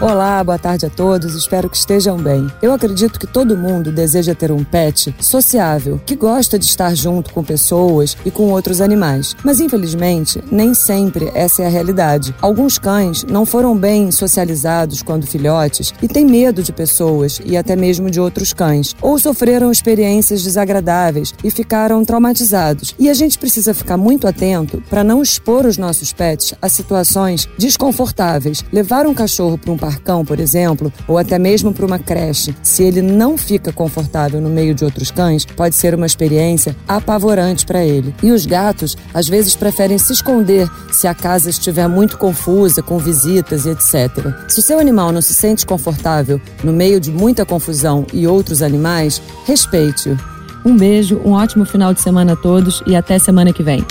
Olá, boa tarde a todos, espero que estejam bem. Eu acredito que todo mundo deseja ter um pet sociável, que gosta de estar junto com pessoas e com outros animais. Mas infelizmente, nem sempre essa é a realidade. Alguns cães não foram bem socializados quando filhotes e têm medo de pessoas e até mesmo de outros cães, ou sofreram experiências desagradáveis e ficaram traumatizados. E a gente precisa ficar muito atento para não expor os nossos pets a situações desconfortáveis. Levar um cachorro para um parcão, por exemplo, ou até mesmo para uma creche, se ele não fica confortável no meio de outros cães, pode ser uma experiência apavorante para ele. E os gatos, às vezes, preferem se esconder se a casa estiver muito confusa, com visitas e etc. Se o seu animal não se sente confortável no meio de muita confusão e outros animais, respeite-o. Um beijo, um ótimo final de semana a todos e até semana que vem.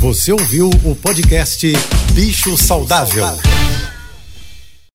Você ouviu o podcast Bicho Saudável.